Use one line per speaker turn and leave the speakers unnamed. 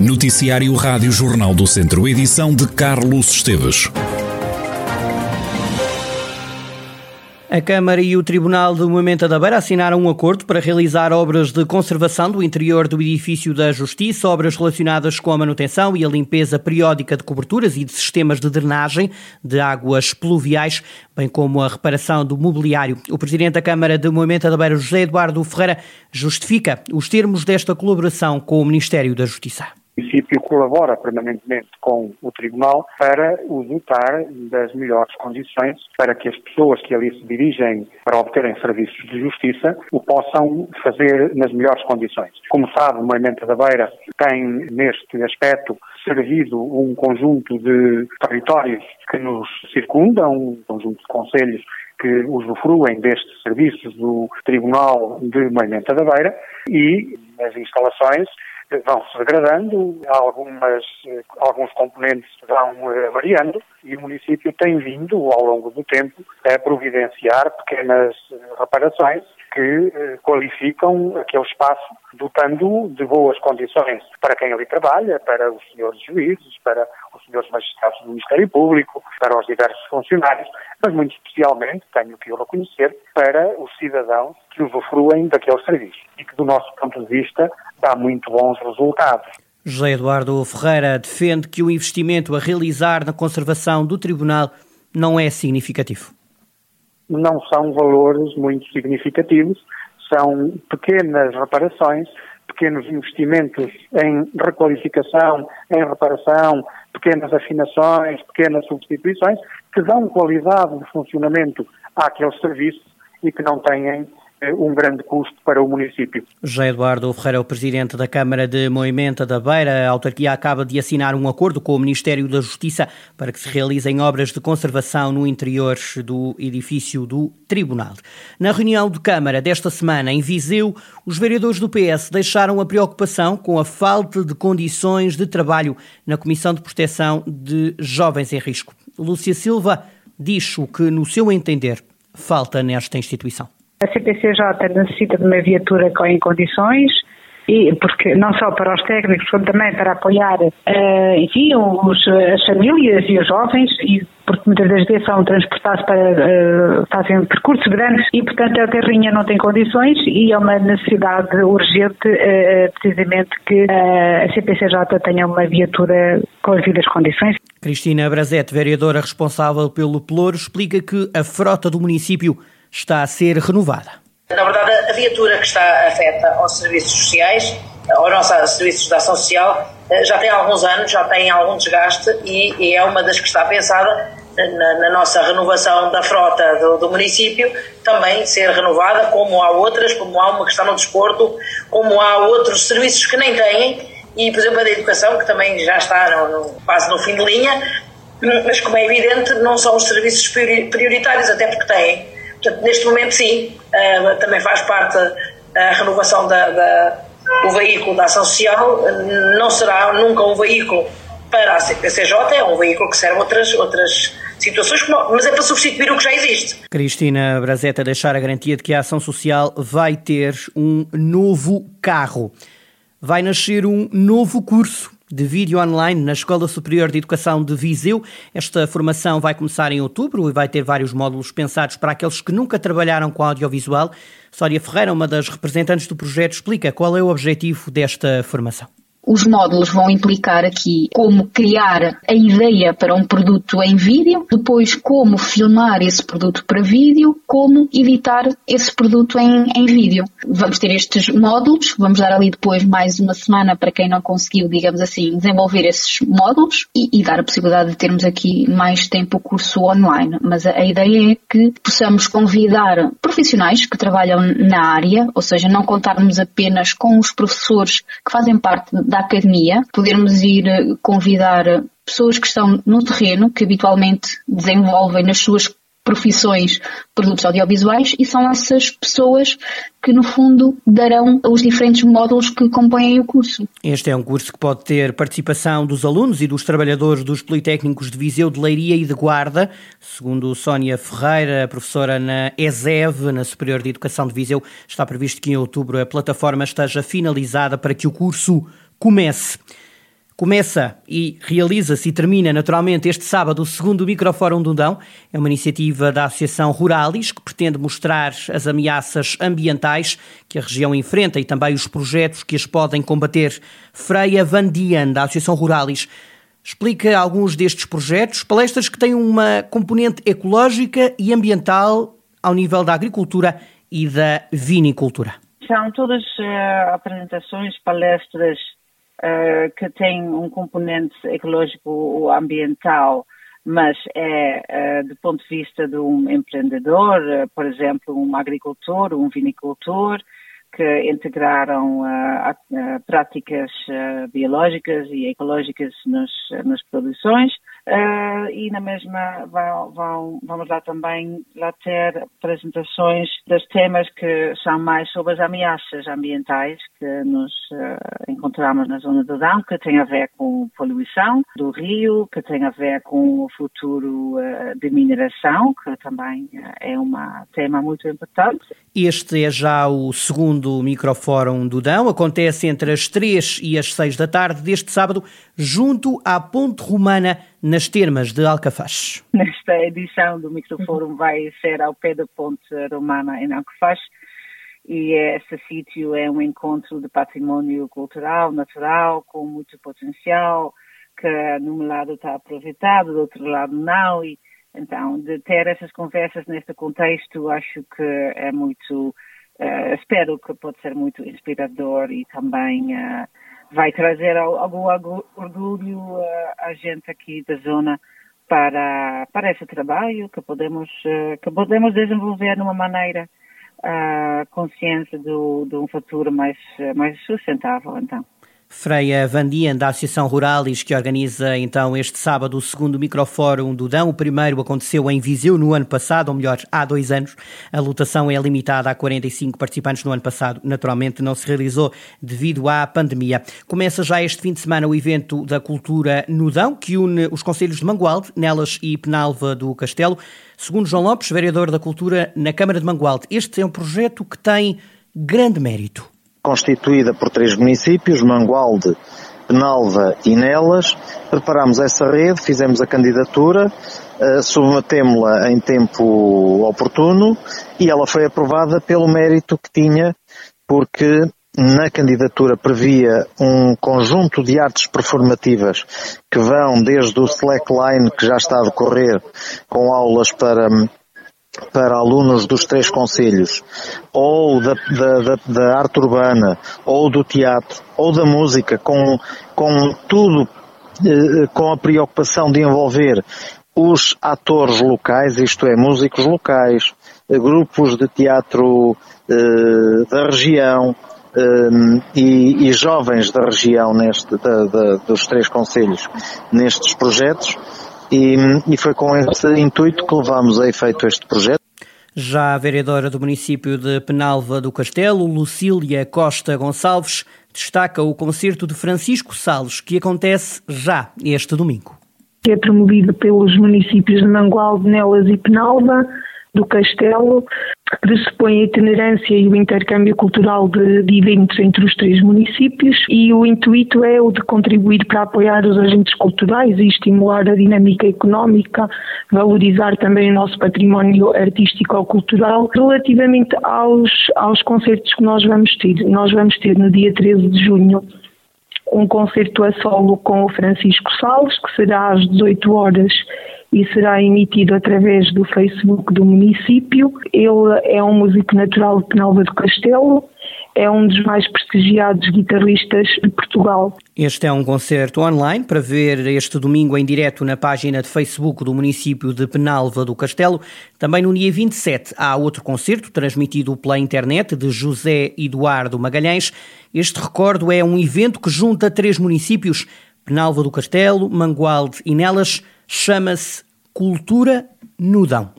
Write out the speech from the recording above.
Noticiário Rádio Jornal do Centro, edição de Carlos Esteves.
A Câmara e o Tribunal do Moimenta da Beira assinaram um acordo para realizar obras de conservação do interior do edifício da Justiça, obras relacionadas com a manutenção e a limpeza periódica de coberturas e de sistemas de drenagem de águas pluviais, bem como a reparação do mobiliário. O Presidente da Câmara de Moimenta da Beira, José Eduardo Ferreira, justifica os termos desta colaboração com o Ministério da Justiça
município colabora permanentemente com o Tribunal para o dotar das melhores condições para que as pessoas que ali se dirigem para obterem serviços de justiça o possam fazer nas melhores condições. Como sabe, o Movimento da Beira tem, neste aspecto, servido um conjunto de territórios que nos circundam, um conjunto de conselhos que usufruem destes serviços do Tribunal de Moimenta da Beira e as instalações vão se degradando, algumas, alguns componentes vão eh, variando e o município tem vindo, ao longo do tempo, a providenciar pequenas eh, reparações que eh, qualificam aquele espaço, dotando de boas condições para quem ali trabalha, para os senhores juízes, para senhores magistrados do Ministério Público, para os diversos funcionários, mas muito especialmente, tenho que o reconhecer, para os cidadãos que usufruem daqueles serviços e que, do nosso ponto de vista, dá muito bons resultados.
José Eduardo Ferreira defende que o investimento a realizar na conservação do Tribunal não é significativo.
Não são valores muito significativos, são pequenas reparações, pequenos investimentos em requalificação, em reparação, pequenas afinações, pequenas substituições, que dão qualidade de funcionamento àqueles serviços e que não têm um grande custo para o município.
José Eduardo Ferreira, o presidente da Câmara de Moimenta da Beira, a autarquia acaba de assinar um acordo com o Ministério da Justiça para que se realizem obras de conservação no interior do edifício do Tribunal. Na reunião de Câmara desta semana em Viseu, os vereadores do PS deixaram a preocupação com a falta de condições de trabalho na Comissão de Proteção de Jovens em Risco. Lúcia Silva diz o que, no seu entender, falta nesta instituição.
A CPCJ necessita de uma viatura em condições, e porque não só para os técnicos, como também para apoiar, uh, enfim, os, as famílias e os jovens, e porque muitas das vezes são transportados para, uh, fazem percursos grandes e, portanto, a carrinha não tem condições e é uma necessidade urgente, uh, precisamente, que a CPCJ tenha uma viatura com as devidas condições.
Cristina Brazete, vereadora responsável pelo Pelouro, explica que a frota do município está a ser renovada.
Na verdade, a viatura que está afeta aos serviços sociais, aos nossos serviços de ação social, eh, já tem alguns anos, já tem algum desgaste e, e é uma das que está pensada na, na nossa renovação da frota do, do, município também ser renovada, como há outras, como há uma que está no desporto, como há outros serviços que nem têm, e por exemplo a da educação, que também já está no, no, quase no fim de linha, mas como é evidente, não são os serviços prioritários, até porque têm Portanto, neste momento, sim, uh, também faz parte a renovação da, da, do veículo da ação social. Não será nunca um veículo para a CPCJ, é um veículo que serve outras, outras situações, mas é para substituir o que já existe.
Cristina Brazeta deixar a garantia de que a ação social vai ter um novo carro. Vai nascer um novo curso de vídeo online na Escola Superior de Educação de Viseu. Esta formação vai começar em outubro e vai ter vários módulos pensados para aqueles que nunca trabalharam com audiovisual. Sória Ferreira, uma das representantes do projeto, explica qual é o objetivo desta formação.
Os módulos vão implicar aqui como criar a ideia para um produto em vídeo, depois como filmar esse produto para vídeo, como editar esse produto em, em vídeo. Vamos ter estes módulos, vamos dar ali depois mais uma semana para quem não conseguiu, digamos assim, desenvolver esses módulos e, e dar a possibilidade de termos aqui mais tempo o curso online. Mas a, a ideia é que possamos convidar profissionais que trabalham na área, ou seja, não contarmos apenas com os professores que fazem parte da academia, podermos ir eh, convidar pessoas que estão no terreno, que habitualmente desenvolvem nas suas profissões produtos audiovisuais e são essas pessoas que no fundo darão os diferentes módulos que compõem o curso.
Este é um curso que pode ter participação dos alunos e dos trabalhadores dos Politécnicos de Viseu, de Leiria e de Guarda. Segundo Sónia Ferreira, professora na ESEV, na Superior de Educação de Viseu, está previsto que em outubro a plataforma esteja finalizada para que o curso comece. Começa e realiza-se e termina naturalmente este sábado o segundo Microfórum do Dão. É uma iniciativa da Associação Ruralis que pretende mostrar as ameaças ambientais que a região enfrenta e também os projetos que as podem combater. Freia Van Dien, da Associação Ruralis, explica alguns destes projetos, palestras que têm uma componente ecológica e ambiental ao nível da agricultura e da vinicultura.
São todas uh, apresentações, palestras uh, que têm um componente ecológico ou ambiental, mas é uh, do ponto de vista de um empreendedor, por exemplo, um agricultor, um vinicultor, que integraram práticas biológicas e ecológicas nas, nas produções Uh, e na mesma vão, vão, vamos lá também lá ter apresentações dos temas que são mais sobre as ameaças ambientais que nos uh, encontramos na zona do Dão, que tem a ver com poluição do rio, que tem a ver com o futuro uh, de mineração, que também é um tema muito importante.
Este é já o segundo microfórum do Dão, acontece entre as três e as seis da tarde deste sábado, junto à Ponte Romana nas termas de Alcafaz.
Nesta edição do Microfórum vai ser ao pé da Ponte Romana em Alcafaz e esse sítio é um encontro de património cultural, natural, com muito potencial, que num lado está aproveitado, do outro lado não, e então de ter essas conversas neste contexto acho que é muito, uh, espero que pode ser muito inspirador e também uh, vai trazer algum orgulho a gente aqui da zona para, para esse trabalho que podemos, eh, que podemos desenvolver de uma maneira a consciência do, de um futuro mais, mais sustentável, então.
Freia Vandien, da Associação Ruralis, que organiza então este sábado o segundo microfórum do Dão. O primeiro aconteceu em Viseu no ano passado, ou melhor, há dois anos. A lotação é limitada a 45 participantes no ano passado. Naturalmente não se realizou devido à pandemia. Começa já este fim de semana o evento da cultura no Dão, que une os conselhos de Mangualde, Nelas e Penalva do Castelo. Segundo João Lopes, vereador da Cultura na Câmara de Mangualde, este é um projeto que tem grande mérito
constituída por três municípios, Mangualde, Penalva e Nelas. Preparámos essa rede, fizemos a candidatura, uh, submetemos-la em tempo oportuno e ela foi aprovada pelo mérito que tinha, porque na candidatura previa um conjunto de artes performativas que vão desde o slackline que já está a decorrer com aulas para para alunos dos três conselhos, ou da, da, da, da, arte urbana, ou do teatro, ou da música, com, com tudo, eh, com a preocupação de envolver os atores locais, isto é, músicos locais, eh, grupos de teatro eh, da região, eh, e, e, jovens da região neste, da, da, dos três conselhos nestes projetos, e, e foi com esse intuito que levámos a efeito este projeto.
Já a vereadora do município de Penalva do Castelo, Lucília Costa Gonçalves, destaca o concerto de Francisco Salles, que acontece já este domingo.
É promovido pelos municípios de Mangualde, Nelas e Penalva do Castelo, pressupõe a itinerância e o intercâmbio cultural de, de, eventos entre os três municípios e o intuito é o de contribuir para apoiar os agentes culturais e estimular a dinâmica económica, valorizar também o nosso património artístico ou cultural. Relativamente aos, aos concertos que nós vamos ter, nós vamos ter no dia 13 de junho um concerto a solo com o Francisco Salles, que será às 18 horas e será emitido através do Facebook do município. Ele é um músico natural de Penalva do Castelo, é um dos mais prestigiados guitarristas de Portugal.
Este é um concerto online para ver este domingo em direto na página de Facebook do município de Penalva do Castelo. Também no dia 27 há outro concerto transmitido pela internet de José Eduardo Magalhães. Este recordo é um evento que junta três municípios, Penalva do Castelo, Mangualde e Nelas, chama-se Cultura Nudão.